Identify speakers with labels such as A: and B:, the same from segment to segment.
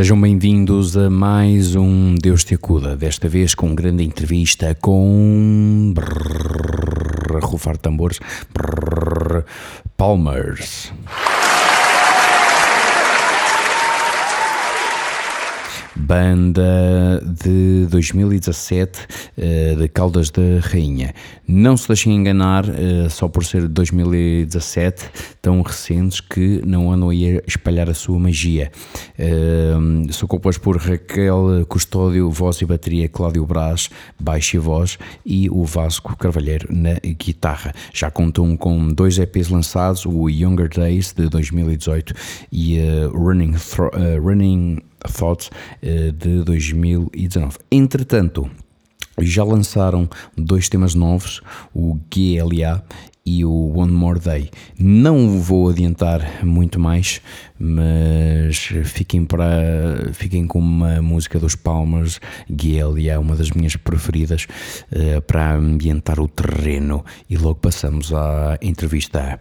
A: Sejam bem-vindos a mais um Deus te acuda, desta vez com grande entrevista com brrr, rufar tambores brrr, Palmers. Banda de 2017 eh, de Caldas da Rainha. Não se deixem enganar, eh, só por ser de 2017, tão recentes que não andam a espalhar a sua magia. Eh, Sou composto por Raquel Custódio, voz e bateria, Cláudio Brás, baixo e voz, e o Vasco Carvalheiro na guitarra. Já contam com dois EPs lançados, o Younger Days de 2018 e eh, Running, Thro- eh, Running Thoughts eh, de 2019. Entretanto, já lançaram dois temas novos, o GLA e o One More Day. Não vou adiantar muito mais, mas fiquem, para, fiquem com uma música dos Palmers, GLA, uma das minhas preferidas, eh, para ambientar o terreno. E logo passamos à entrevista.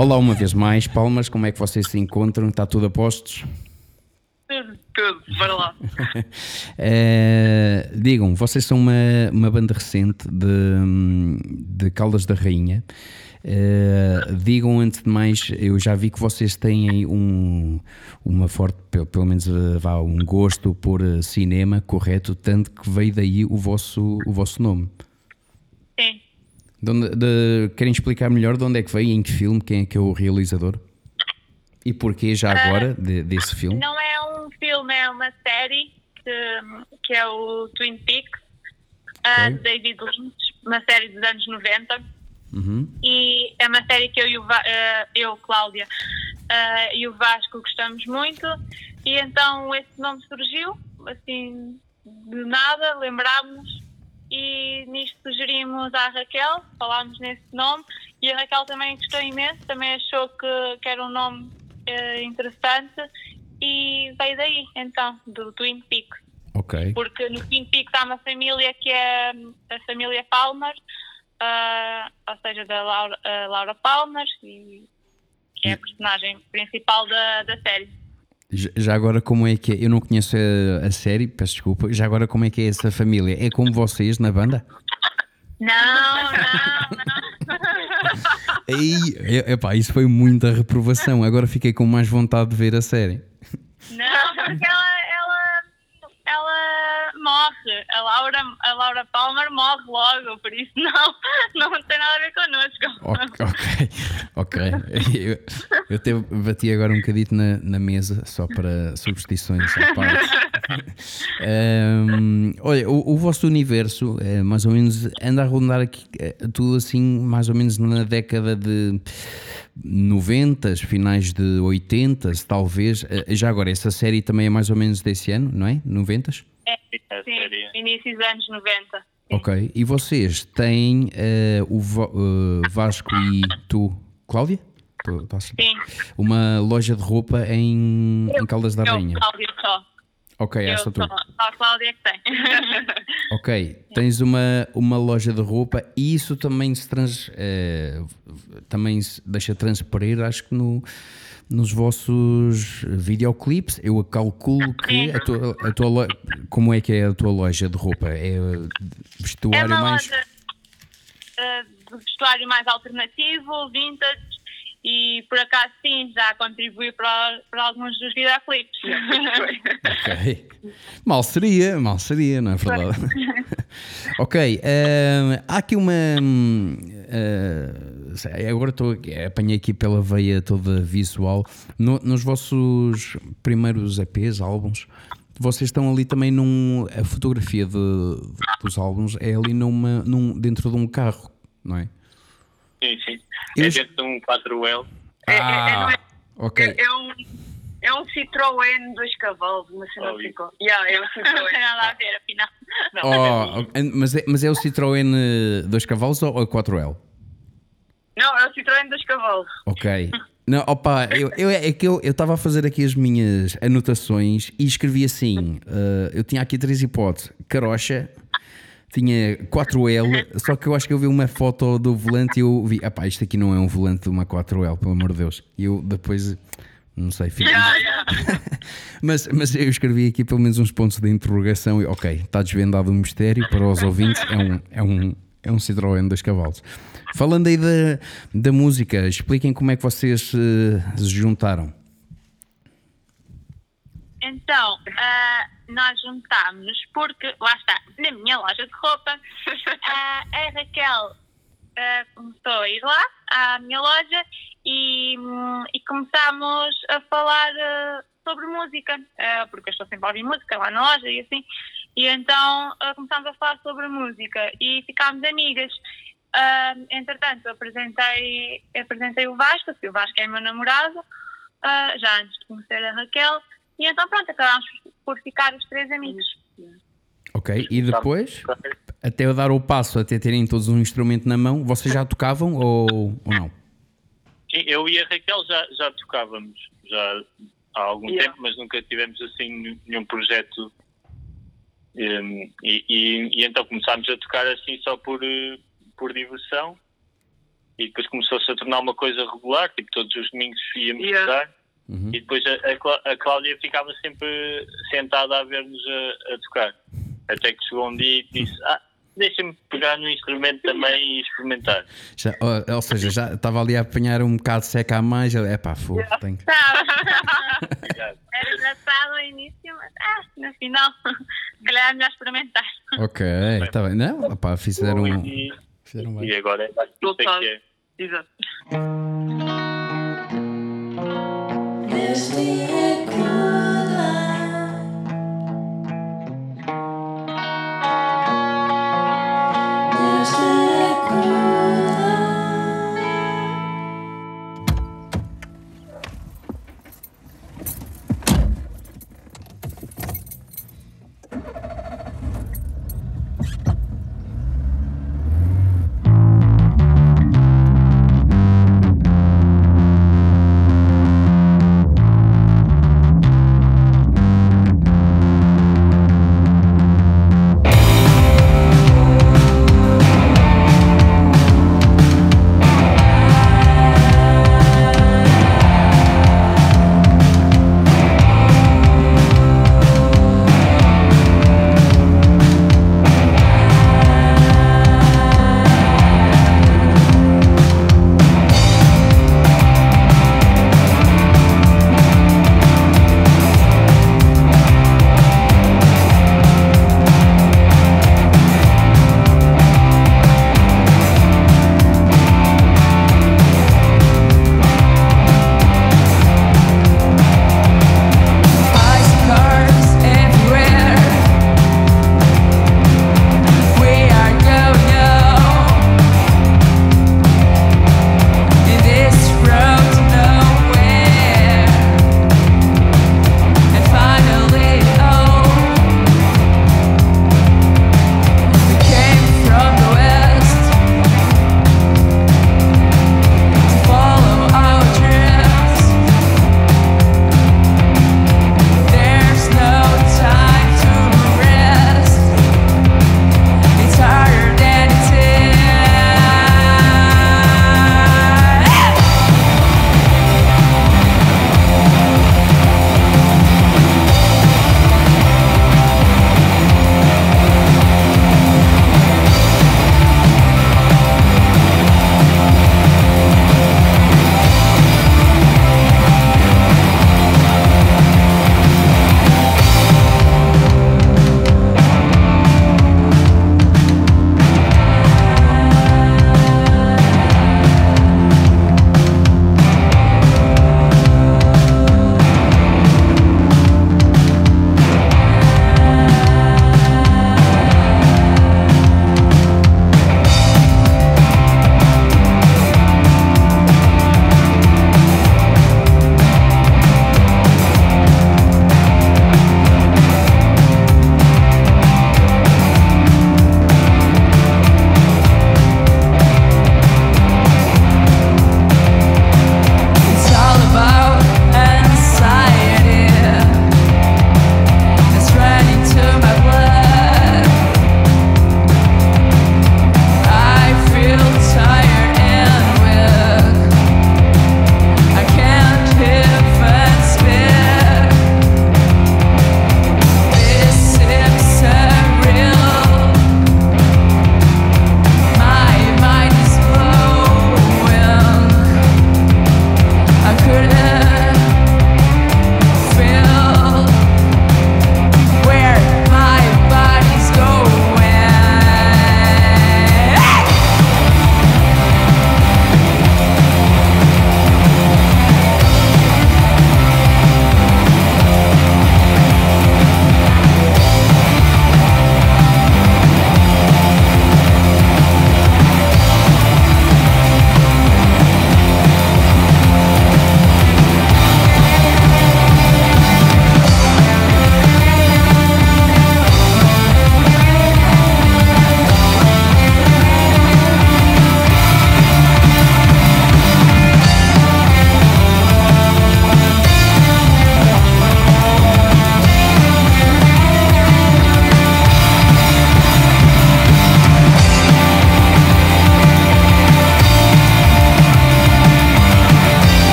A: Olá uma vez mais, Palmas, como é que vocês se encontram? Está tudo a postos?
B: Tudo, tudo, bora lá.
A: Eh, digam, vocês são uma, uma banda recente de, de Caldas da Rainha. Eh, digam antes de mais, eu já vi que vocês têm um, uma forte, pe- pelo menos eh, vá, um gosto por cinema, correto, tanto que veio daí o vosso, o vosso nome. De onde- de- querem explicar melhor de onde é que veio, em que filme, quem é que é o realizador? E porquê já agora de- desse filme?
B: Não é um filme, é uma série que, que é o Twin Peaks, ah,
A: Ok.
B: de David Lynch, uma série dos anos 90.
A: Uhum.
B: E é uma série que eu e o ah, eu, Cláudia, ah, e o Vasco gostamos muito. E então esse nome surgiu, assim, de nada, lembrámos e nisto sugerimos à Raquel, falámos nesse nome e a Raquel também gostou imenso, também achou que, que era um nome eh, interessante e veio daí, então, do Twin Peaks.
A: Ok.
B: Porque no Twin Peaks há uma família que é a família Palmer, ah, ou seja, da Laura, a Laura Palmer, e, que é a personagem principal da, da série.
A: Já agora, como é que é? Eu não conheço a, a série, peço desculpa. Já agora, como é que é essa família? É como vocês na banda?
B: Não, não, não.
A: E- epá, isso foi muita reprovação. Agora fiquei com mais vontade de ver a série.
B: Não, porque ela morre. A Laura, a Laura Palmer morre logo, por isso não, não tem nada a ver connosco.
A: Ok, ok. Eu, eu bati agora um bocadito na, na mesa, só para superstições. Ahm, olha, o, o vosso universo, é, mais ou menos, anda a rondar aqui é, tudo assim, mais ou menos na década de 90, finais de 80, talvez. Eh, Já agora, essa série também é mais ou menos desse ano, não é? 90?
B: É, sim, início dos anos 90.
A: Ok. E vocês têm eh, o eh, Vasco e tu, Cláudia? Tu- tu achas?
B: Sim,
A: Uma loja de roupa em, em Caldas da
B: eu,
A: Rainha.
B: Cláudia só.
A: Ok,
B: Eu
A: essa
B: só,
A: tu.
B: só a Cláudia é que tem.
A: Ok, tens uma, uma loja de roupa e isso também se trans, eh, também se deixa transparecer, acho que no, nos vossos videoclipes. Eu calculo que a tua, a tua lo- como é que é a tua loja de roupa? É
B: É
A: vestuário
B: uma
A: mais.
B: loja eh, de vestuário mais alternativo, vintage, e por acaso sim, já contribui para, para alguns dos videoclipes.
A: Ok. Mal seria, mal seria, não é verdade? ok, eh, há aqui uma. eh, sei, agora estou aqui- apanhei aqui pela veia toda visual. No- nos vossos primeiros EPs, álbuns, vocês estão ali também num. A fotografia de- dos álbuns é ali numa, num, dentro de um carro, não é?
C: Sim, sim.
A: Eu-
C: É dentro de um 4L.
B: É, é, é,
A: Ah,
B: não é-
A: ok.
B: é, é um, é um Citroën dois cavalos, uma cena
C: Oh,
B: assim. com- Yeah, é um Citroën. Não tem nada a ver, afinal.
A: Oh, ok, mas, é, mas é o Citroën eh, 2 cavalos ou a 4L?
B: Não, é o Citroën dois cavalos.
A: Ok. Não, opa, eu, eu, é que eu estava a fazer aqui as minhas anotações e escrevi assim: eh, eu tinha aqui três hipóteses. Carocha, tinha 4L, só que eu acho que eu vi uma foto do volante e eu vi, epá, isto aqui não é um volante de uma 4L, pelo amor de Deus. E eu depois, não sei, fico. mas, mas eu escrevi aqui pelo menos uns pontos de interrogação e, ok, está desvendado o mistério para os ouvintes, é um, é um, é um Citroën dois cavalos. Falando aí da, da música, expliquem como é que vocês eh, se juntaram.
B: Então, ah, nós juntámos porque, lá está, na minha loja de roupa, ah, a Raquel ah, começou a ir lá à minha loja e, hum, e começámos a falar sobre música, porque eu estou sempre a ouvir música lá na loja e assim, e então começámos a falar sobre música e ficámos amigas. Ah, entretanto, apresentei, apresentei o Vasco, que o Vasco é meu namorado, ah, já antes de conhecer a Raquel, e então pronto, acabámos por ficar os três amigos.
A: Ok? E depois, até eu dar o passo, até terem todos um instrumento na mão, vocês já tocavam ou, ou não?
C: Sim, eu e a Raquel já, já tocávamos já há algum
B: Yeah.
C: tempo, mas nunca tivemos assim nenhum projeto. Um, e, e- e então começámos a tocar assim só por, eh, por diversão. e depois começou-se a tornar uma coisa regular, tipo todos os domingos íamos
D: Yeah.
C: tocar
A: Uhum.
C: e depois a, a Clá- a Cláudia ficava sempre sentada a ver-nos a, a tocar. Até que chegou um dia e disse, ah, deixa-me pegar no instrumento também e experimentar.
A: Já- ou, ou seja, já estava ali a apanhar um bocado seca a mais. É pá, fogo, tenho que-.
B: Era engraçado no início, mas ah, no final, se calhar é melhor experimentar.
A: Ok, está bem. Não, opá, fizeram,
C: E,
A: Fizeram bem.
C: E agora é. Total. É é.
D: Exato.
A: Neste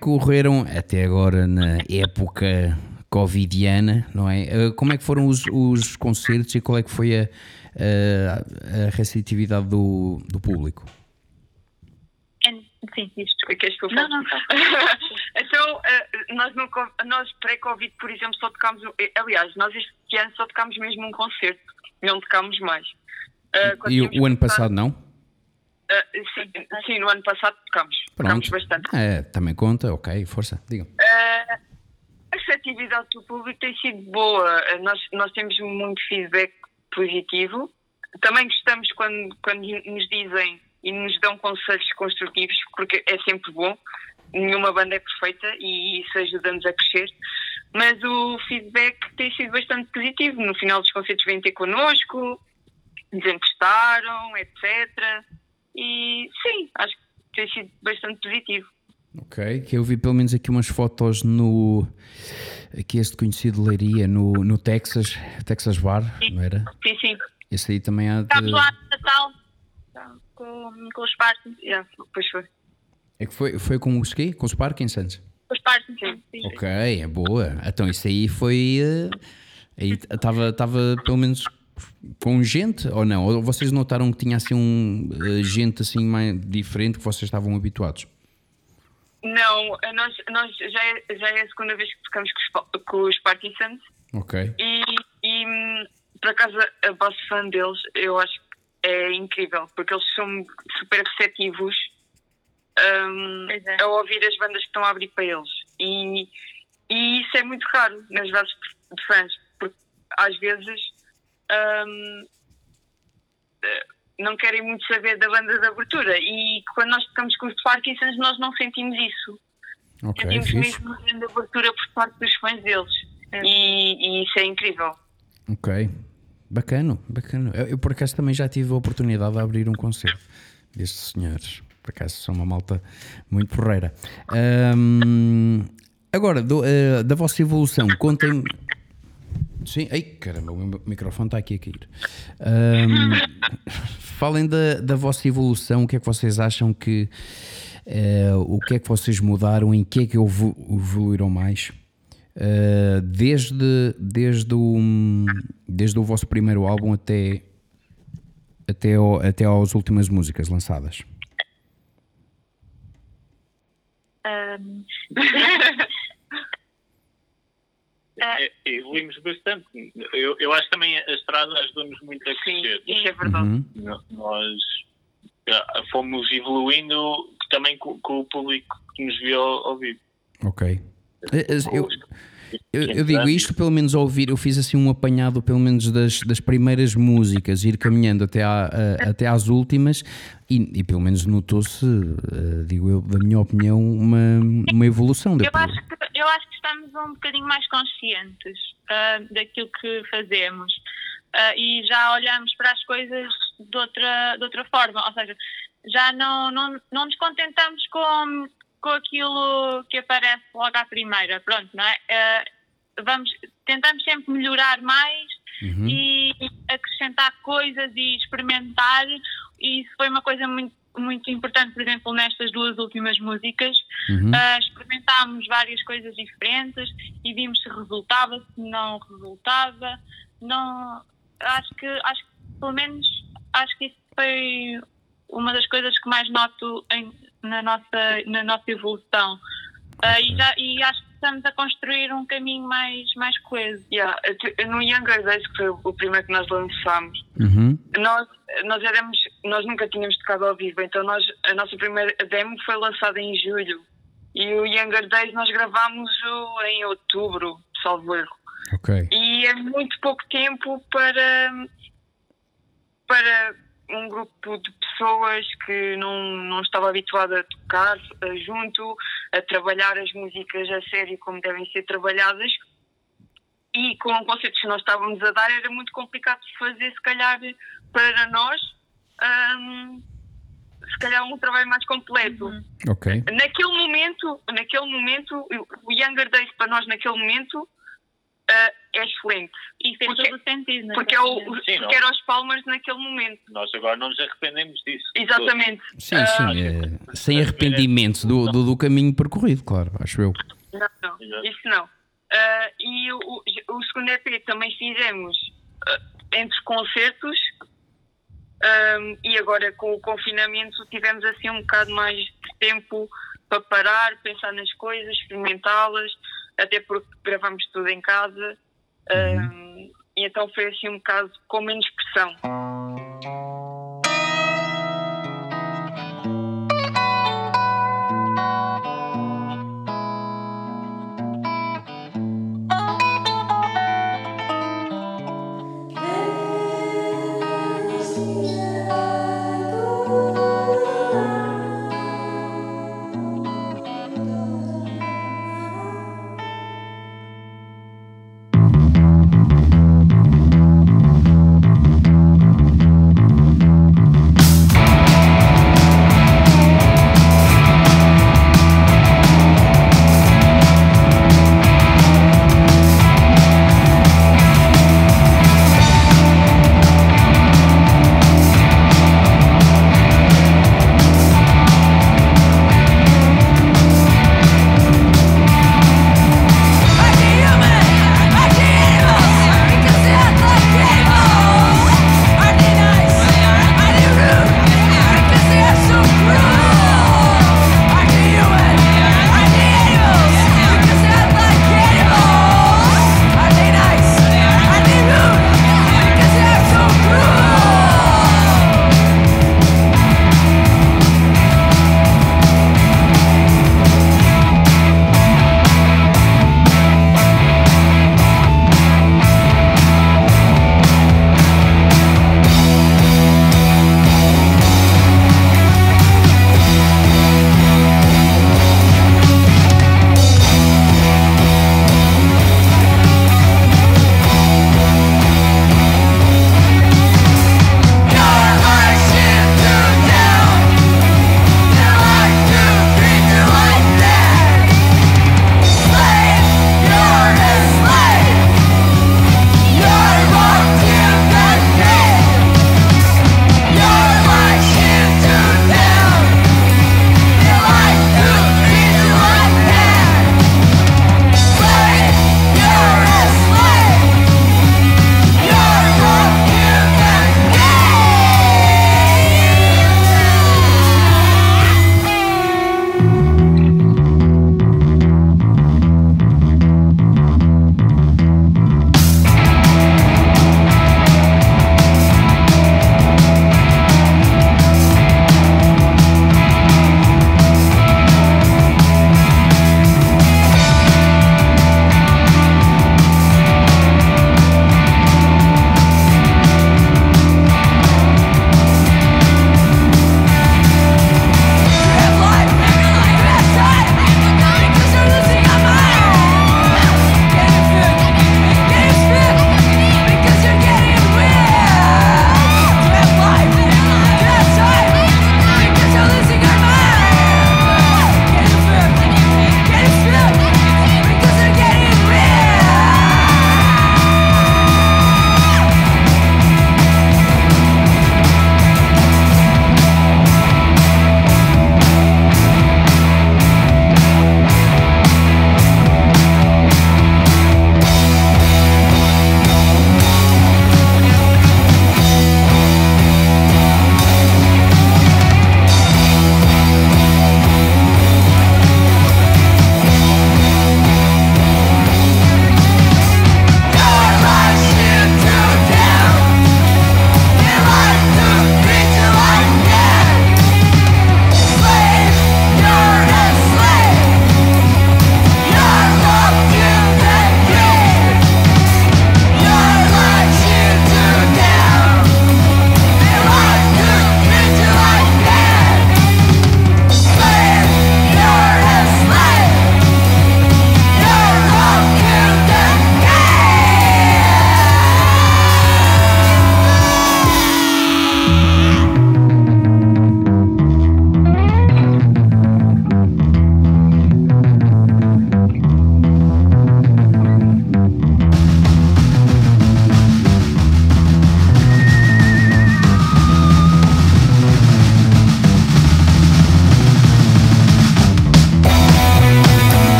A: correram até agora na época covidiana, não é? Eh, Como é que foram os, os concertos e qual é que foi a, a, a receptividade do, do público?
B: Sim, isto.
E: Queres que eu
B: Não,
E: fale?
B: não, tá.
E: então, eh, nós, no nós pré-Covid, por exemplo, só tocámos. eh, Aliás, nós este ano só tocámos mesmo um concerto, não tocámos mais.
A: E o, o ano passado não?
E: Sim, sim, no ano passado. Tocámos
A: Pronto.
E: bastante.
A: É, também conta, ok, força, digam.
E: A receptividade do público tem sido boa. Nós, nós temos muito feedback positivo. Também gostamos quando, quando nos dizem e nos dão conselhos construtivos, porque é sempre bom. Nenhuma banda é perfeita e isso ajuda-nos a crescer. Mas o feedback tem sido bastante positivo. No final dos concertos vêm ter connosco, dizem que gostaram, etc. E sim, acho que tem sido bastante positivo.
A: Ok, que eu vi pelo menos aqui umas fotos no. Aqui este conhecido Leiria, no, no Texas, Texas Bar, não era?
B: Sim, sim.
A: Esse aí também há de.
B: Estamos lá no Natal com, com os Parkinsons.
E: Yeah, pois foi.
A: É que foi, foi com os quê? Com os Parkinsons?
B: Com os Parkinsons, sim.
A: Ok, é boa. Então isso aí foi. eh, Aí estava pelo menos com gente ou não? Ou vocês notaram que tinha assim um eh, gente assim mais diferente que vocês estavam habituados?
E: Não, a nós, nós já, é, já é a segunda vez que tocamos com os, com os Parkinsons
A: Ok.
E: e, e por acaso a vossa fã deles eu acho que é incrível porque eles são super receptivos
B: Pois é.
E: a ouvir as bandas que estão a abrir para eles e, e isso é muito raro nas de- de fãs porque às vezes hum, eh, não querem muito saber da banda de abertura e quando nós tocamos com os Parkinsons nós não sentimos isso
A: Ok,
E: sentimos
A: fixe.
E: mesmo uma grande abertura por parte dos fãs deles. E, e isso é incrível.
A: Ok. Bacana, bacana. Eu, eu, por acaso também já tive a oportunidade de abrir um concerto destes senhores. Por acaso são uma malta muito porreira. Ahm, agora, do- eh, da vossa evolução, contem. Sim, ai caramba, o meu microfone está aqui a cair. Ahm, falem da, da vossa evolução, o que é que vocês acham que. eh, o que é que vocês mudaram, em que é que evo- evoluíram mais? Uh, desde, desde, o, desde o vosso primeiro álbum até, até, ao, até às últimas músicas lançadas.
B: Ahm,
C: É, evoluímos bastante. Eu, eu acho que também a estrada ajudou-nos muito a
E: Sim,
C: crescer.
E: isso é verdade.
A: Uhum.
C: Nós fomos evoluindo também com, com o público que nos viu ao, ao vivo.
A: Ok. Eh, eh, Eu, eu, eu digo isto, pelo menos ao ouvir, eu fiz assim um apanhado, pelo menos das, das primeiras músicas, ir caminhando até, à, a- até às últimas, e, e pelo menos notou-se, eh, digo eu, da minha opinião, uma, uma evolução.
B: eu,
A: depois.
B: acho que, eu acho que estamos um bocadinho mais conscientes ah, daquilo que fazemos Ah, e já olhamos para as coisas de outra, de outra forma, ou seja, já não, não, não nos contentamos com, com aquilo que aparece logo à primeira, pronto, não é? Ah, vamos, tentamos sempre melhorar mais
A: Uhum.
B: e acrescentar coisas e experimentar. E isso foi uma coisa muito, muito importante, por exemplo, nestas duas últimas músicas.
A: Uhum.
B: Ah, experimentámos várias coisas diferentes e vimos se resultava, se não resultava. Não, acho que, acho que pelo menos acho que isso foi uma das coisas que mais noto em- na, nossa, na nossa evolução. Ah, e, já, e acho que estamos a construir um caminho mais, mais coeso.
E: Yeah, no Younger Days, que foi o primeiro que nós lançámos,
A: Uhum.
E: nós, nós, éramos, nós nunca tínhamos tocado ao vivo, então nós, a nossa primeira demo foi lançada em julho. E o Younger Days nós gravámos o em outubro, salvo erro.
A: Ok.
E: E é muito pouco tempo para, para um grupo de pessoas que não, não estava habituado a tocar eh, junto, a trabalhar as músicas a sério como devem ser trabalhadas. E com o concertos que nós estávamos a dar era muito complicado de fazer, se calhar, para nós, ahm, se calhar um trabalho mais completo
A: Ok.
E: naquele momento, naquele momento, o Younger Days para nós naquele momento ah, é excelente.
B: E fez
E: Porque-
B: todo o sentido. não
E: Porque, é o,
C: Sim,
E: porque era os Palmers naquele momento.
C: Nós agora não nos arrependemos disso.
E: Exatamente.
A: Sim, sim. eh, sem arrependimento do, do, do caminho percorrido, claro, acho eu.
E: Não, não, isso não. Ah, e o, o, segundo EP também fizemos entre concertos ahm, e agora com o confinamento tivemos assim um bocado mais de tempo para parar, pensar nas coisas, experimentá-las, até porque gravamos tudo em casa. ahm, e então foi assim um bocado com menos pressão.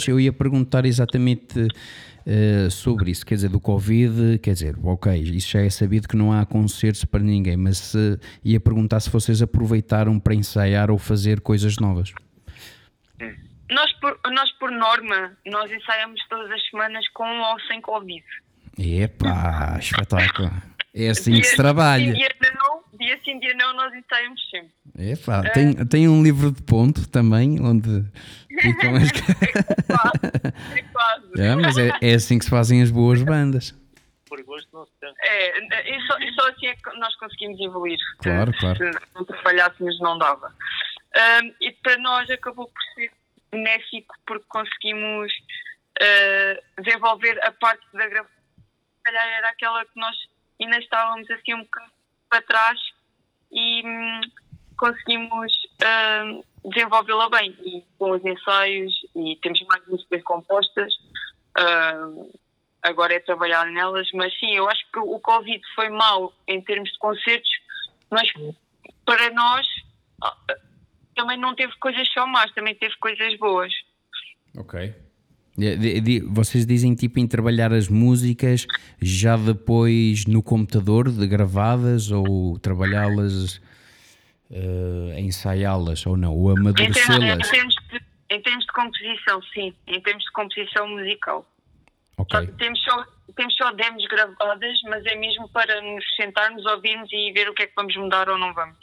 A: Pois, eu ia perguntar exatamente eh, sobre isso, quer dizer, do Covid, quer dizer, ok, isso já é sabido que não há concertos para ninguém, mas se- ia perguntar se vocês aproveitaram para ensaiar ou fazer coisas novas.
E: Nós por, nós, por norma, nós ensaiamos todas as semanas com ou sem Covid.
A: Epá, espetáculo. É assim que se
E: Dia-
A: trabalha.
E: Dia não, dia sim, dia não, nós ensaiamos sempre.
A: Epá, tem, tem um livro de ponto também, onde ficam as...
E: É quase.
A: É, mas é, é assim que se fazem as boas bandas.
C: Por gosto não se tem.
E: É, e só, e só assim é que nós conseguimos evoluir.
A: Claro,
E: se,
A: claro.
E: Se não trabalhássemos, não dava. Ahm, e para nós acabou por ser benéfico porque conseguimos ah, desenvolver a parte da gravação. Se calhar era aquela que nós ainda estávamos assim um bocado para trás e hum, conseguimos ahm, desenvolvê-la bem. E com os ensaios, e temos mais músicas compostas. ahm, agora é trabalhar nelas, mas sim, eu acho que o Covid foi mau em termos de concertos, mas para nós ah, também não teve coisas só más, também teve coisas boas.
A: Ok. Vocês dizem tipo em trabalhar as músicas já depois no computador de gravadas ou trabalhá-las, eh, ensaiá-las ou não, ou
E: termos, em,
A: amadurecê-las?
E: termos de, em termos de composição, sim, em termos de composição musical. Só temos só, temos só demos gravadas, mas é mesmo para nos sentarmos, ouvirmos e ver o que é que vamos mudar ou não vamos.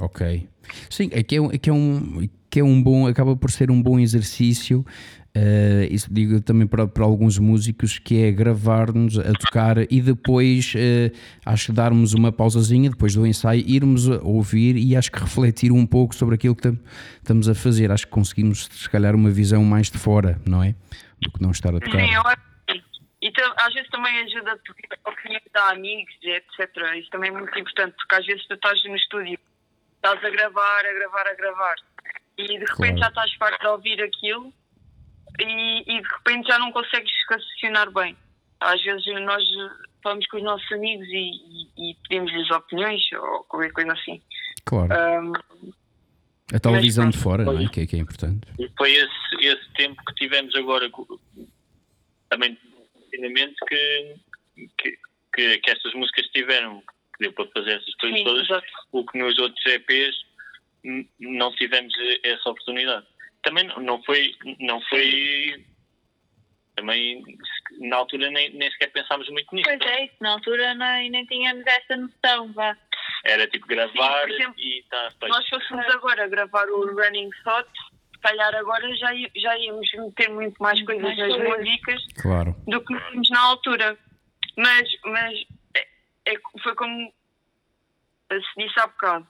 A: Ok. Sim, é que é, um- é é um, que é um bom, acaba por ser um bom exercício. Eh, isso digo também para, para alguns músicos que é gravar-nos a tocar e depois eh, acho que darmos uma pausazinha depois do ensaio, irmos a ouvir e acho que refletir um pouco sobre aquilo que tam- estamos a fazer. Acho que conseguimos se calhar uma visão mais de fora, não é? Do que não estar a tocar.
E: Sim, eu. E às vezes também ajuda a pedir a opinião amigos, etc. Isso também é muito importante, porque às vezes tu estás no estúdio, estás a gravar, a gravar, a gravar, e de repente
A: Claro.
E: já estás farto de ouvir aquilo e, e de repente já não consegues raciocinar bem. Às vezes nós falamos com os nossos amigos e, e, e pedimos-lhes opiniões ou qualquer coisa assim.
A: Claro.
E: Ahm,
A: A tal visão de fora, não é? Que, é? que é importante.
C: Foi esse, esse tempo que tivemos agora também de confinamento que, que, que, que estas músicas tiveram, que deu para fazer essas coisas
E: sim,
C: todas,
E: exato.
C: o que nos outros EPs não tivemos essa oportunidade. Também não- não foi, não foi também na altura nem, nem sequer pensámos muito nisso.
B: Pois é, isso, na altura nem, nem tínhamos essa noção, vá.
C: Era tipo gravar
E: Sim, exemplo,
C: e está feito.
E: nós fôssemos agora gravar o Running Thought, se calhar agora já, já íamos meter muito mais coisas
B: Mais
E: nas
B: coisas.
E: músicas
A: Claro.
E: do que tínhamos na altura. Mas, mas é, é- foi como se disse há bocado.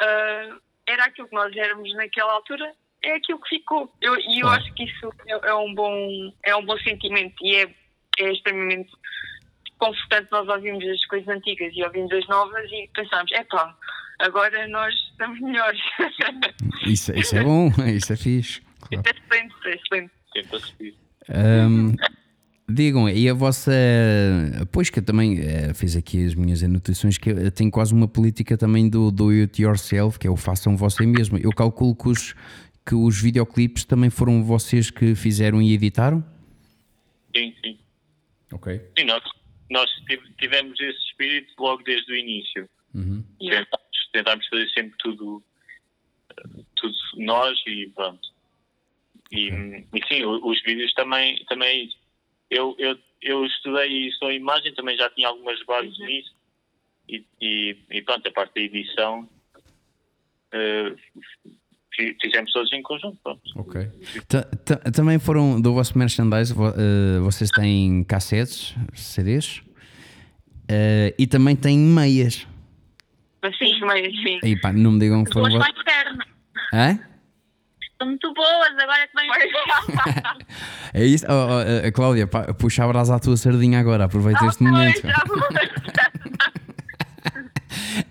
E: Ah, era aquilo que nós éramos naquela altura, é aquilo que ficou. Eu, e eu
A: Claro.
E: acho que isso é, é um bom, é um bom sentimento e é, é extremamente confortante nós ouvirmos as coisas antigas e ouvimos as novas e pensamos, epá, agora nós estamos melhores.
A: Isso, isso é bom, isso é fixe. Claro.
E: é excelente, é excelente.
A: Ahm, digam, e a vossa. Pois que eu também eh, fiz aqui as minhas anotações, que eu tenho quase uma política também do do it yourself, que é o façam você mesmo. Eu calculo que os, que os videoclipes também foram vocês que fizeram e editaram?
C: Sim, sim.
A: Ok.
C: Sim, nós, nós tive- tivemos esse espírito logo desde o início.
E: Yeah.
C: Tentámos, tentámos fazer sempre tudo, tudo nós e pronto. E, e sim, os vídeos também, também é isso. Eu, eu, eu estudei só imagem, também já tinha algumas bases nisso. E, e, e pronto, a parte da edição fi- fizemos todos em conjunto. Pronto.
A: Ok. Ta- ta- Também foram do vosso merchandise, vo- eh, vocês têm cassetes, CDs eh, e também têm meias.
E: Sim, mas sim.
A: E pá, não me digam que foram
B: Boas.
A: Hã?
B: São muito boas, agora que vem
A: É isso? Oh, oh, eh, Cláudia, pá, puxa a brasa à tua sardinha agora, aproveita este momento.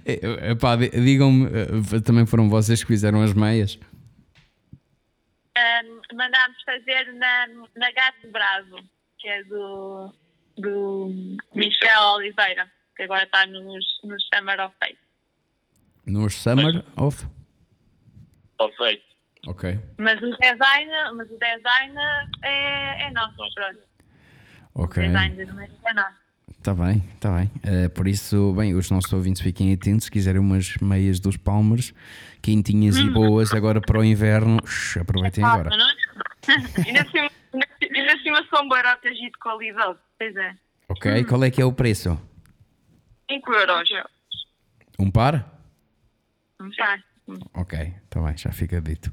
A: Eh, eh, pá, di- Digam-me, eh, também foram vocês que fizeram as meias?
B: Ahm, mandámos fazer na, na Gato Bravo, que é do, do Michel Oliveira, que agora está nos, nos Summer of Fate.
A: Nos Summer of?
C: Ó, feito.
D: Ok.
B: Mas o design, mas o design é, é nosso, pronto. O
D: Ok.
B: design das meias é nosso.
D: Está bem, está bem. Eh, por isso, bem, os nossos ouvintes fiquem atentos. Se quiserem umas meias dos Palmers, quentinhas e boas agora para o inverno, aproveitem agora.
B: Mas não-
E: E na cima, na cima são baratas e de qualidade.
B: Pois é.
D: Ok, qual é que é o preço?
E: 5 euros.
D: Um par?
B: Não está.
D: Ok, está bem, já fica dito.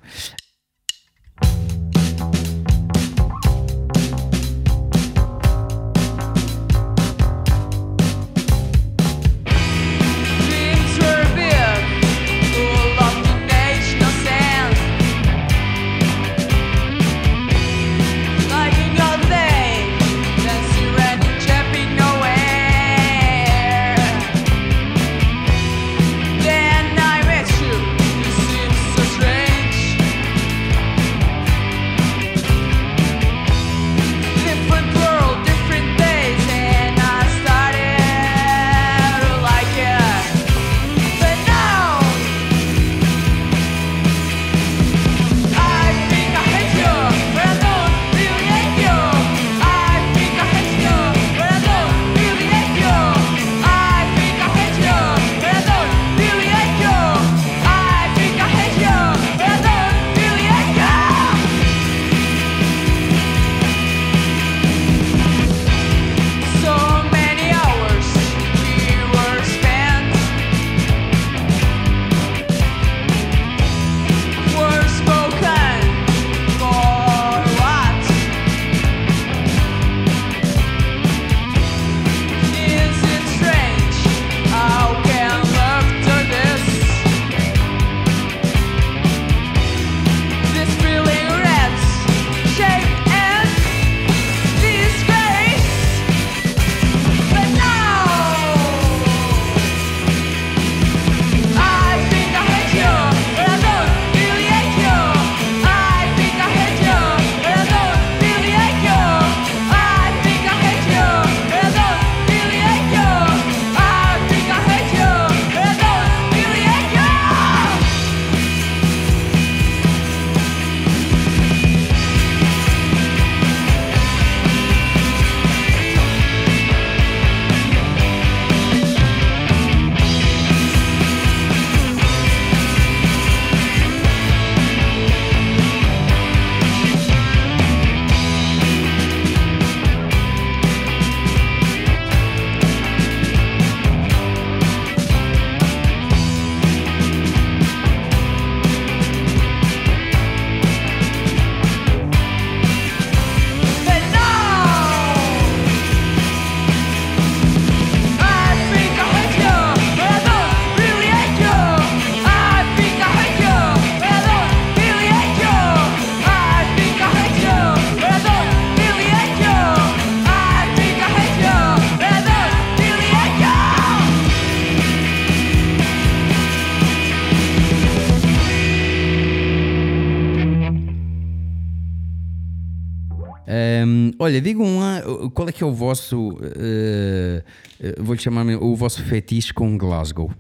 D: Que é o vosso. uh, uh, Vou-lhe chamar o vosso fetiche com Glasgow.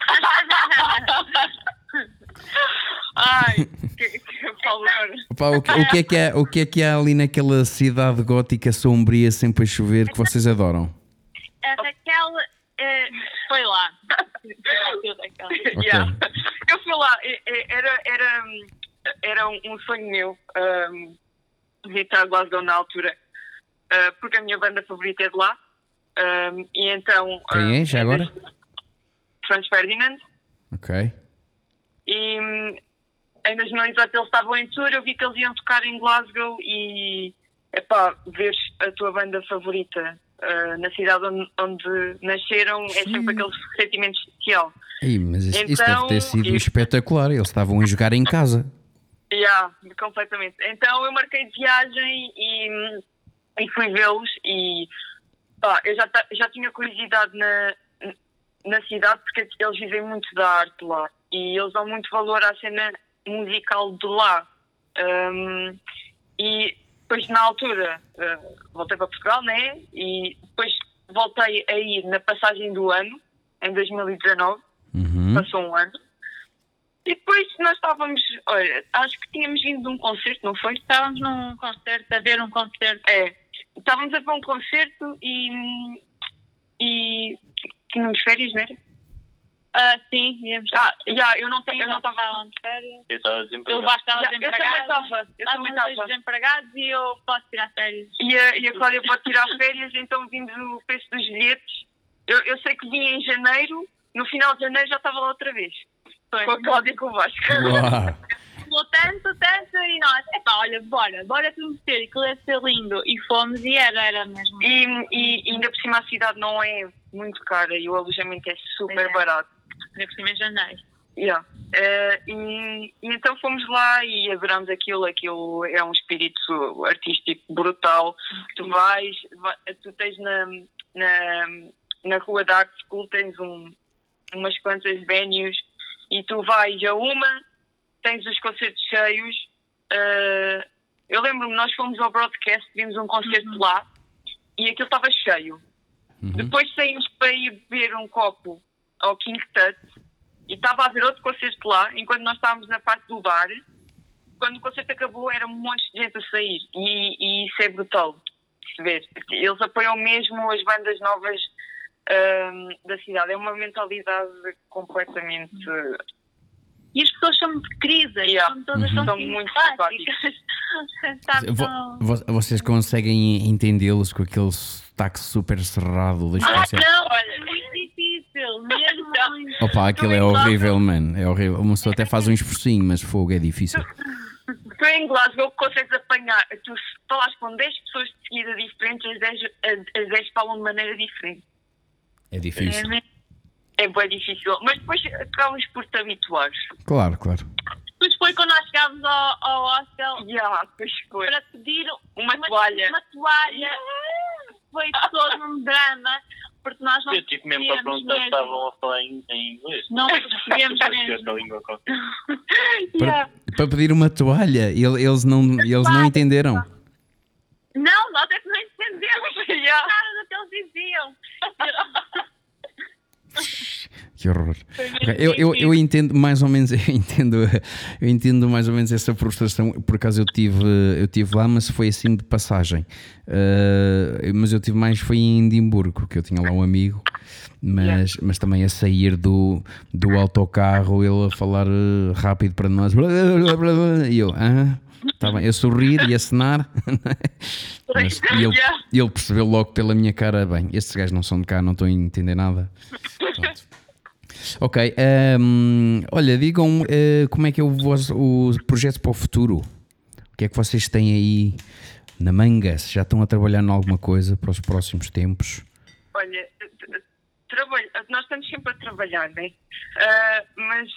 E: Ai, que, que.
D: Opa, o, que, o que é que há, o que é que há ali naquela cidade gótica sombria sempre a chover que vocês adoram?
B: A Raquel eh, foi lá. Raquel.
E: Yeah. Eu fui lá, e- era, era, era um um sonho meu hum, visitar Glasgow na altura, uh, porque a minha banda favorita é de lá. e então.
D: Quem é, já agora?
E: Franz Ferdinand.
D: Ok.
E: E hum, em 2018 eles estavam em tour, eu vi que eles iam tocar em Glasgow e epá, ver a tua banda favorita ah, na cidade onde, onde nasceram é sempre aquele sentimento especial.
D: Mas isso, isso
E: Então,
D: deve ter sido
E: isso-
D: espetacular. Eles estavam a jogar em casa.
E: Yeah, completamente. Então eu marquei de viagem e, hum, e fui vê-los e pá, eu já, já tinha curiosidade na, na cidade porque eles vivem muito da arte lá e eles dão muito valor à cena musical de lá. Hum, e depois na altura eh, voltei para Portugal, né? E depois voltei a ir na passagem do ano, em 2019,
D: Uhum.
E: passou um ano. E depois nós estávamos, olha, acho que tínhamos vindo de um concerto, não foi?
B: Estávamos num concerto, a ver um concerto.
E: É. Estávamos a ver um concerto e. e. tínhamos férias, não era?
B: Ah, sim, íamos.
E: Ah, já, eu não tenho, eu não estava.
B: Estavam de férias.
C: Eu estava
B: Eu
C: desempregado.
E: eu também
B: desempregado.
E: estava, eu também estava.
B: desempregados e eu posso tirar férias.
E: E a, e a Cláudia pode tirar férias, então vimos o preço dos bilhetes. Eu, eu sei que vinha em janeiro, no final de janeiro já estava lá outra vez.
B: Foi.
E: Com a Cláudia e com o Vasco.
B: Falou tanto, tanto, e nós, epá, olha, bora, bora conhecer, aquilo deve ser lindo. E fomos e era, era mesmo.
E: E, e ainda por cima a cidade não é muito cara e o alojamento é super
B: É.
E: barato.
B: Ainda por cima em janeiro.
E: Yeah. Eh, e, e então fomos lá e adoramos aquilo. Aquilo é um espírito artístico brutal. Tu vais, vai- tu tens na, na, na Rua da Art School, tens um, umas quantas venues e tu vais a uma, tens os concertos cheios. Eh, eu lembro-me, nós fomos ao broadcast, vimos um concerto lá e aquilo estava cheio. Depois saímos para ir beber um copo ao King Tut e estava a haver outro concerto lá, enquanto nós estávamos na parte do bar. Quando o concerto acabou, era um monte de gente a sair e, e isso é brutal ver. Eles apoiam mesmo as bandas novas ahm, da cidade. É uma mentalidade completamente.
B: E as pessoas são muito queridas,
E: Yeah.
B: são todas
A: Uhum.
E: São muito
B: simpáticas.
A: Vo- vocês conseguem entendê-los com aquele sotaque super cerrado da
B: Ah, não, olha, muito difícil, mesmo muito.
A: Opa, aquilo é horrível, mano. É horrível. Uma pessoa até faz um esforcinho, mas fogo é difícil.
E: Tu em Glasgow consegues apanhar, tu falas com 10 pessoas de seguida diferentes, as 10, as- as 10 falam de maneira diferente.
A: É difícil.
B: É.
E: É bem difícil, mas depois acabamos por te habituar.
A: Claro, claro.
B: Depois foi quando nós chegámos ao, ao hostel
E: Já, depois foi.
B: para pedir
E: Uma toalha.
B: Uma toalha. Foi todo um drama, porque nós não
C: Eu tive mesmo para perguntar se estavam a falar em, em inglês.
B: Não percebemos mesmo.
A: Para, para pedir uma toalha, ele- eles não, eles não entenderam.
B: Não, nós é que não entendemos nada do que eles diziam.
A: Que horror.
B: mesmo
A: Ok, Eu, eu, eu entendo mais ou menos, eu entendo, eu entendo mais ou menos essa frustração. Por acaso eu tive, eu tive lá, mas foi assim de passagem. Uh, mas eu tive mais foi em Edimburgo, que eu tinha lá um amigo, mas, mas também a sair do, do autocarro, ele a falar uh, rápido para nós, e eu, ah, tá bem, eu sorrir e acenar. Mas, e ele, ele percebeu logo pela minha cara, bem, estes gajos não são de cá, não estão a entender nada. Pronto. Ok, ehm, olha, digam eh, como é que é o vosso o projeto para o futuro? O que é que vocês têm aí na manga? Se já estão a trabalhar em alguma coisa para os próximos tempos?
E: Olha, trabalho, nós estamos sempre a trabalhar, né? Ah, mas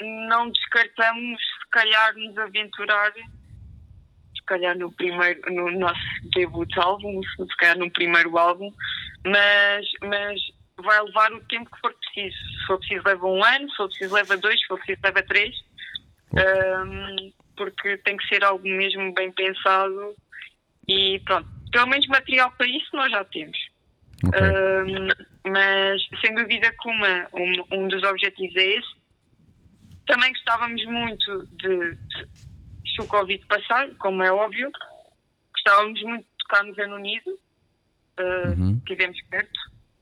E: não descartamos, se calhar, nos aventurar, se calhar no primeiro, no nosso debut álbum, se calhar no primeiro álbum, mas, mas vai levar o tempo que for preciso. Se for preciso, leva um ano, se for preciso, leva dois, se for preciso, leva três. Ahm, porque tem que ser algo mesmo bem pensado e pronto. Pelo menos material para isso nós já temos.
A: Ok.
E: Ahm, mas sem dúvida que uma, um, um dos objetivos é esse. Também gostávamos muito de, se o Covid passar, como é óbvio, gostávamos muito de tocar no Reino Unido, ah,
A: Uhum.
E: estivemos perto,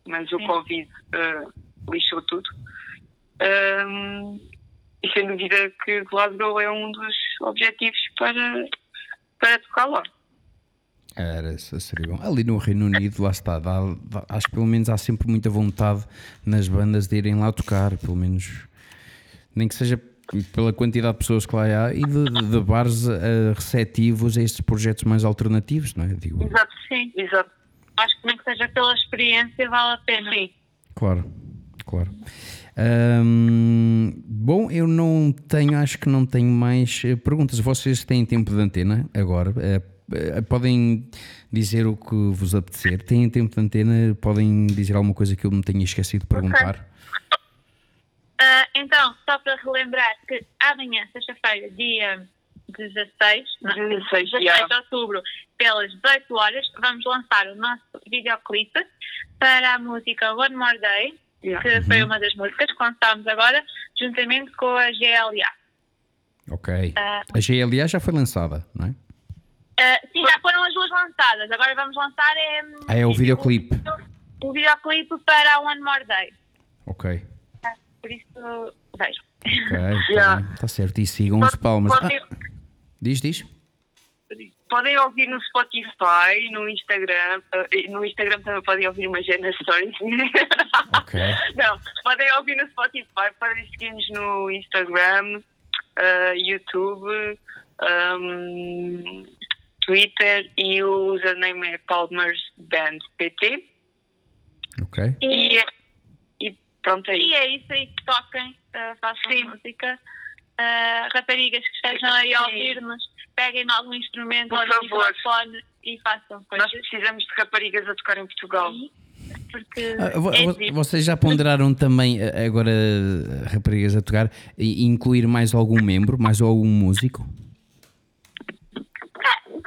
E: mas o Covid ah, lixou tudo. Ahm, e sem dúvida que Glasgow é um dos objetivos para, para tocar lá.
A: Era, isso seria bom. Ali no Reino Unido, lá está, dá- dá- acho que pelo menos há sempre muita vontade nas bandas de irem lá tocar, pelo menos, nem que seja pela quantidade de pessoas que lá há e de, de- de bares eh, receptivos a estes projetos mais alternativos, não é? Digo,
E: Exato, sim, exato.
B: Acho que nem que seja pela experiência vale a pena.
E: Sim.
A: Claro, claro. Ahm, bom, eu não tenho, acho que não tenho mais eh, perguntas. Vocês têm tempo de antena agora? Eh, podem dizer o que vos apetecer. Têm tempo de antena? Podem dizer alguma coisa que eu me tenha esquecido de perguntar?
B: Ah, então, só para relembrar que amanhã, sexta-feira, dia 16, não,
E: 16,
B: 16
E: yeah.
B: de outubro, pelas 18 horas, vamos lançar o nosso videoclipe para a música One More Day,
E: Yeah.
B: que foi uma das músicas que lançámos agora, juntamente com a GLA.
A: Ok.
B: Ah.
A: A GLA já foi lançada, não é?
B: Ah, sim, já foram as duas lançadas. Agora vamos lançar é,
A: Ah, é o videoclipe.
B: o, o videoclipe para One More Day.
A: Ok.
B: Por isso, vejo.
A: Ok,
E: Yeah.
A: está certo. E sigam os palmas.
E: Podem,
A: Ah, diz, diz.
E: podem ouvir no Spotify, no Instagram. eh, No Instagram também podem ouvir uma Gena Stories.
A: Ok.
E: Não, podem ouvir no Spotify, podem seguir-nos no Instagram, eh, YouTube, ehm, Twitter e o username é Palmers Band PT.
A: Ok.
B: E,
E: E pronto, é
B: e
E: isso.
B: é isso aí que toquem, ah, façam
E: Sim.
B: música. Ah, raparigas que estejam aí a
E: Sim.
B: ouvir-nos, peguem em algum instrumento
E: Por favor.
B: microfone e façam
E: Nós
B: coisas.
E: precisamos de raparigas a tocar em Portugal.
B: Porque
A: Ah,
B: é
A: vocês já ponderaram também, ah, agora, raparigas a tocar, e incluir mais algum membro, mais algum músico?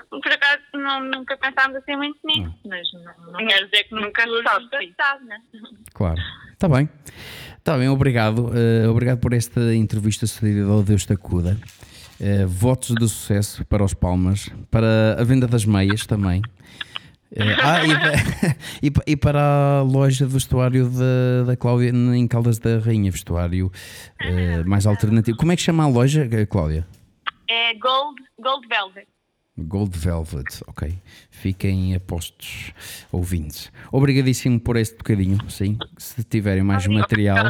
B: Por acaso não, nunca pensámos assim muito nisso, mas não, não quer dizer que
E: Nunca se sabe,
B: né?
A: Claro. Está bem. Está bem, obrigado. eh, obrigado por esta entrevista cedida ao Deus da Cuda. Eh, votos de sucesso para os Palmas, para a venda das meias também. Eh, ah, e, e pa- e para a loja de vestuário da, da Cláudia em Caldas da Rainha, vestuário mais alternativo. Como é que chama a loja, Cláudia?
B: É Gold, Gold Velvet.
A: Gold Velvet, ok. Fiquem apostos ouvintes. Obrigadíssimo por este bocadinho, sim. Se tiverem mais material,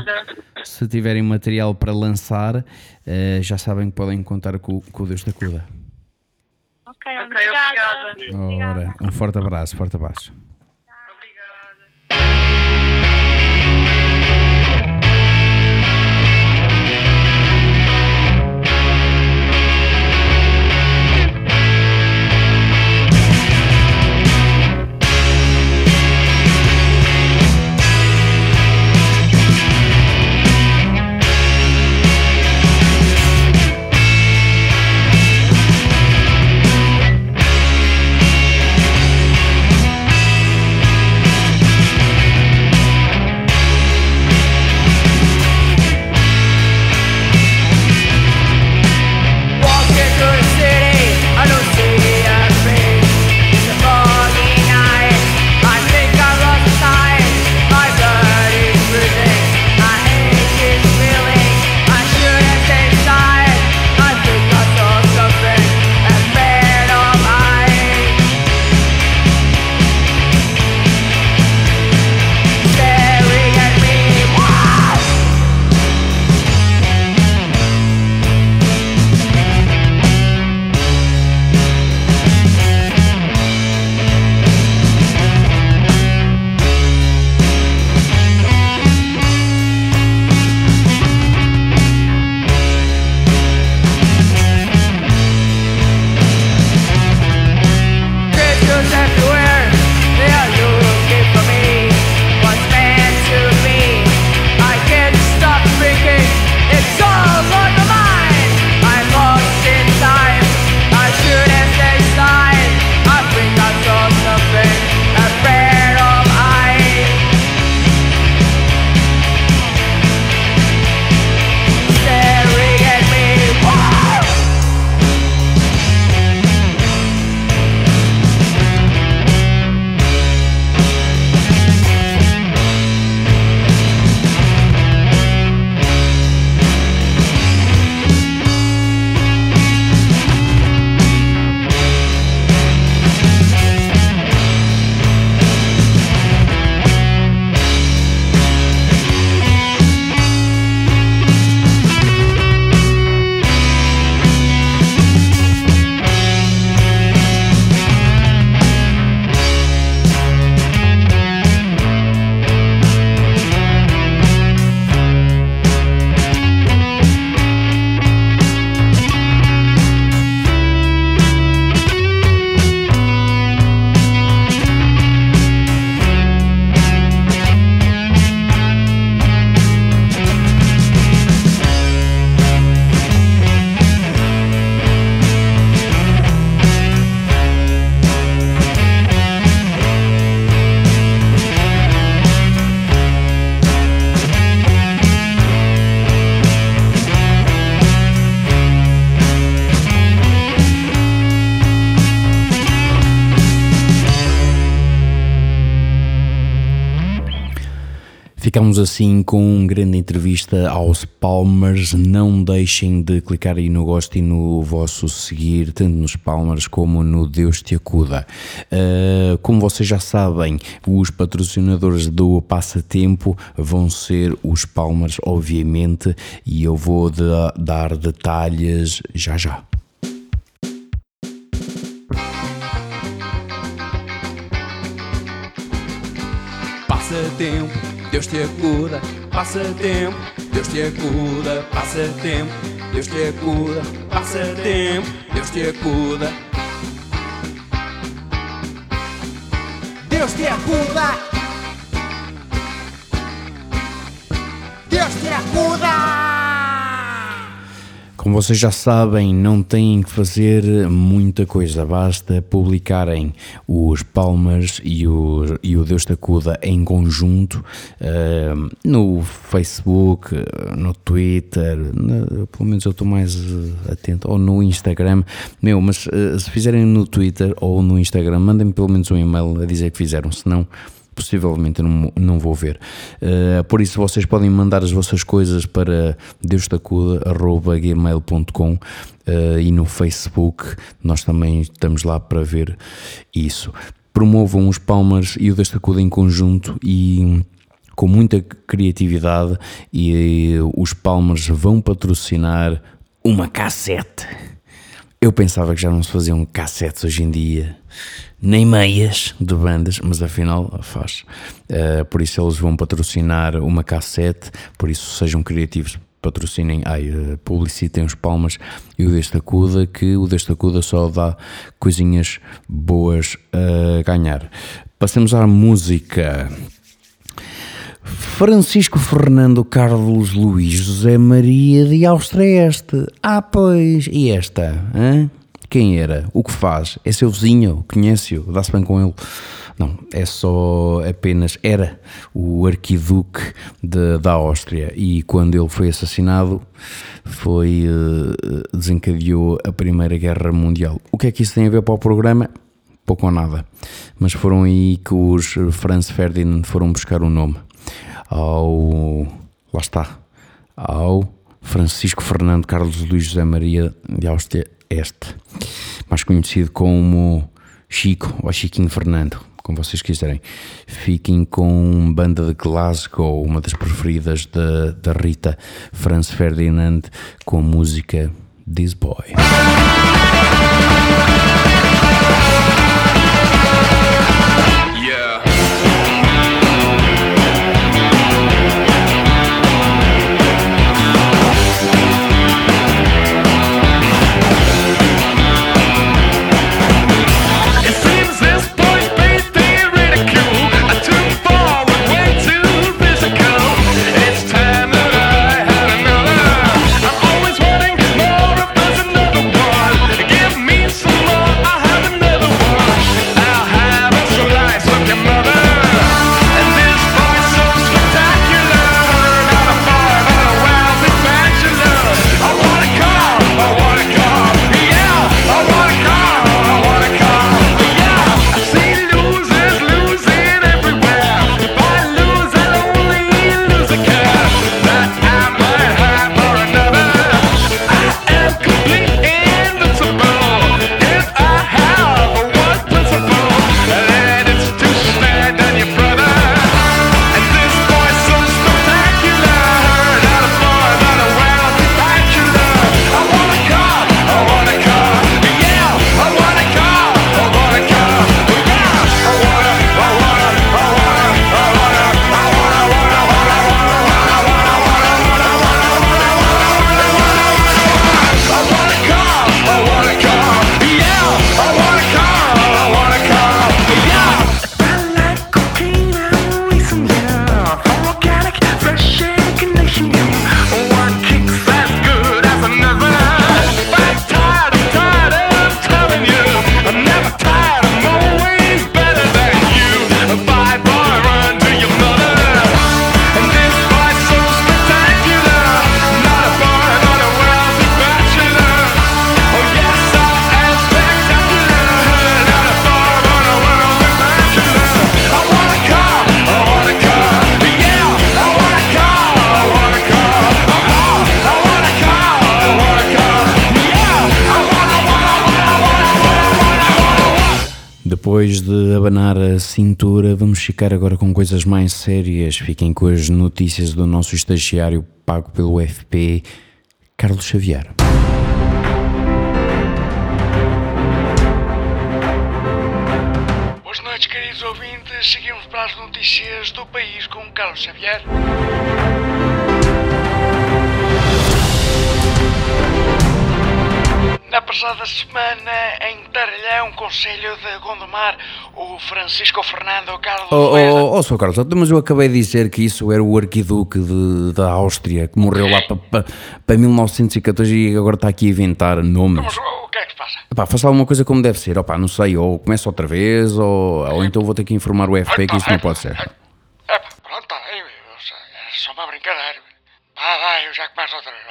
A: se tiverem material para lançar, eh, já sabem que podem contar com, com o Deus da Cuda.
B: Ok,
E: Ok,
B: obrigada.
E: obrigada.
A: Ora, um forte abraço, forte abraço. Ficamos assim com uma grande entrevista aos Palmers. Não deixem de clicar aí no gosto e no vosso seguir, tanto nos Palmers como no Deus Te Acuda. Uh, como vocês já sabem, os patrocinadores do Passatempo vão ser os Palmers, obviamente, e eu vou de- dar detalhes já já.
F: Passa tempo, Deus te acuda. Passa tempo, Deus te acuda. Passa tempo, Deus te acuda. Passa tempo, Deus te acuda. Deus te acuda. Deus te acuda.
A: Como vocês já sabem, não têm que fazer muita coisa, basta publicarem os Palmas e o, e o Deus em conjunto eh, no Facebook, no Twitter, na- pelo menos eu estou mais eh, atento, ou no Instagram. Meu, mas eh, se fizerem no Twitter ou no Instagram, mandem-me pelo menos um e-mail a dizer que fizeram, senão possivelmente não, não vou ver. Uh, por isso vocês podem mandar as vossas coisas para deustacuda.gmail.com uh, e no Facebook nós também estamos lá para ver isso. Promovam os Palmers e o Destacuda em conjunto e com muita criatividade e eh, os Palmers vão patrocinar uma cassete. Eu pensava que já não se faziam cassetes hoje em dia, nem meias de bandas, mas afinal faz. Uh, por isso eles vão patrocinar uma cassete, por isso sejam criativos, patrocinem, ai, uh, publicitem os palmas e o Destacuda, que o Destacuda só dá coisinhas boas a ganhar. Passemos à música. Francisco Fernando Carlos Luís José Maria de Áustria Este. Ah, pois, e esta? hã? Quem era? O que faz? É seu vizinho? Conhece-o? Dá-se bem com ele? Não, é só apenas era o arquiduque de- da Áustria e quando ele foi assassinado foi eh, desencadeou a Primeira Guerra Mundial. O que é que isso tem a ver para o programa? Pouco ou nada. Mas foram aí que os Franz Ferdinand foram buscar o nome ao. Lá está. Ao Francisco Fernando Carlos Luís José Maria de Áustria Este, mais conhecido como Chico ou Chiquinho Fernando, como vocês quiserem. Fiquem com banda de Glasgow, uma das preferidas da, Rita Franz Ferdinand, com a música This Boy. Ficar agora com coisas mais sérias. Fiquem com as notícias do nosso estagiário pago pelo FP, Carlos Xavier.
G: Boas noites, queridos ouvintes. Seguimos para as notícias do país com Carlos Xavier. Na passada semana, em Taralhão, Conselho de Gondomar, o Francisco Fernando Carlos
A: Oh, oh, oh, Sr. Carlos, mas eu acabei de dizer que isso era o arquiduque de- da Áustria, que morreu lá para 1914 e agora está aqui a inventar nomes.
G: Mas o o que é que se passa?
A: Epá, faça alguma coisa como deve ser, opá, não sei, ou começa outra vez, ou, ou então vou ter que informar o FP que isso não pode ser.
G: É, pronto, tá bem. É só uma brincadeira. Vá, vai, eu já começo outra vez.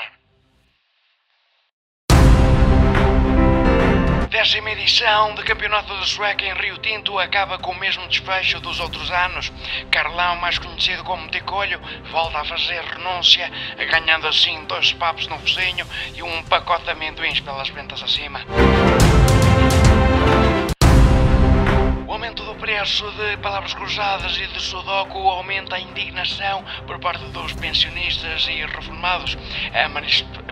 G: Décima edição do Campeonato da Sueca em Rio Tinto acaba com o mesmo desfecho dos outros anos. Carlão, mais conhecido como Ticolho, volta a fazer renúncia, ganhando assim dois papos no focinho e um pacote de amendoins pelas ventas acima. O aumento do preço de palavras cruzadas e de sudoku aumenta a indignação por parte dos pensionistas e reformados. A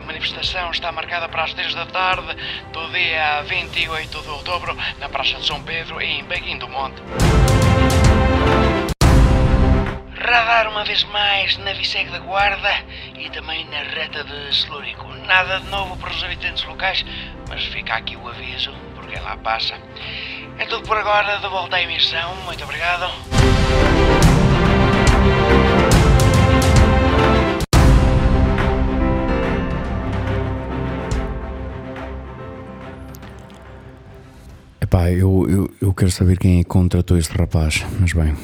G: manis- manifestação está marcada para as 3 da tarde do dia 28 de outubro na Praça de São Pedro em Beguim do Monte. Radar uma vez mais na Viceg da Guarda e também na reta de Celúrico. Nada de novo para os habitantes locais, mas fica aqui o aviso, porque lá passa. É tudo por agora, de volta à emissão. Muito obrigado.
A: Epá, eu, eu, eu quero saber quem é contratou este rapaz, mas bem.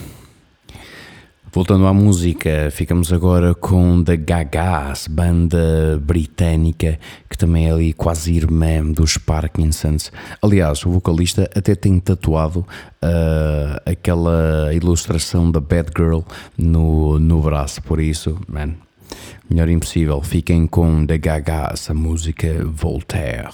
A: Voltando à música, ficamos agora com The Gagas, banda britânica que também é ali quase irmã dos Parkinsons. Aliás, o vocalista até tem tatuado ah, aquela ilustração da Bad Girl no, no braço, por isso, man, melhor impossível. Fiquem com The Gagas, a música. Voltaire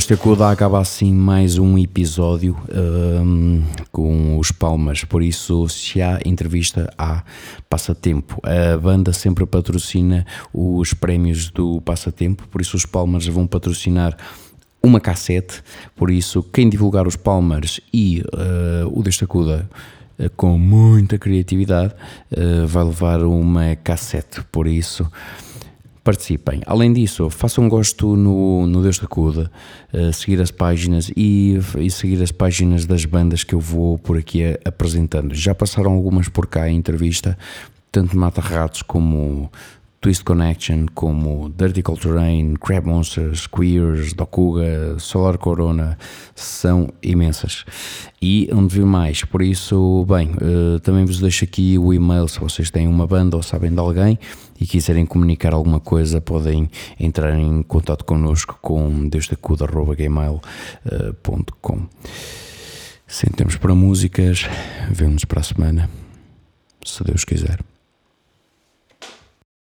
A: Deus te acuda acaba assim mais um episódio hum, com os Palmas, por isso se há entrevista há passatempo. A banda sempre patrocina os prémios do passatempo, por isso os Palmas vão patrocinar uma cassete, por isso quem divulgar os Palmers e eh, o Deus te acuda eh, com muita criatividade eh, vai levar uma cassete, por isso participem. Além disso, façam gosto no, no Deus da Cuda, eh, seguir as páginas e, e seguir as páginas das bandas que eu vou por aqui apresentando. Já passaram algumas por cá em entrevista, tanto Mata Ratos como Twist Connection, como Dirty Culture Crab Monsters, Queers, Dokuga, Solar Corona, são imensas. E onde vi mais, por isso, bem, eh, também vos deixo aqui o e-mail se vocês têm uma banda ou sabem de alguém e quiserem comunicar alguma coisa, podem entrar em contato connosco com deustacuda.gmail.com Sem termos para músicas, vemo-nos para a semana, se Deus quiser.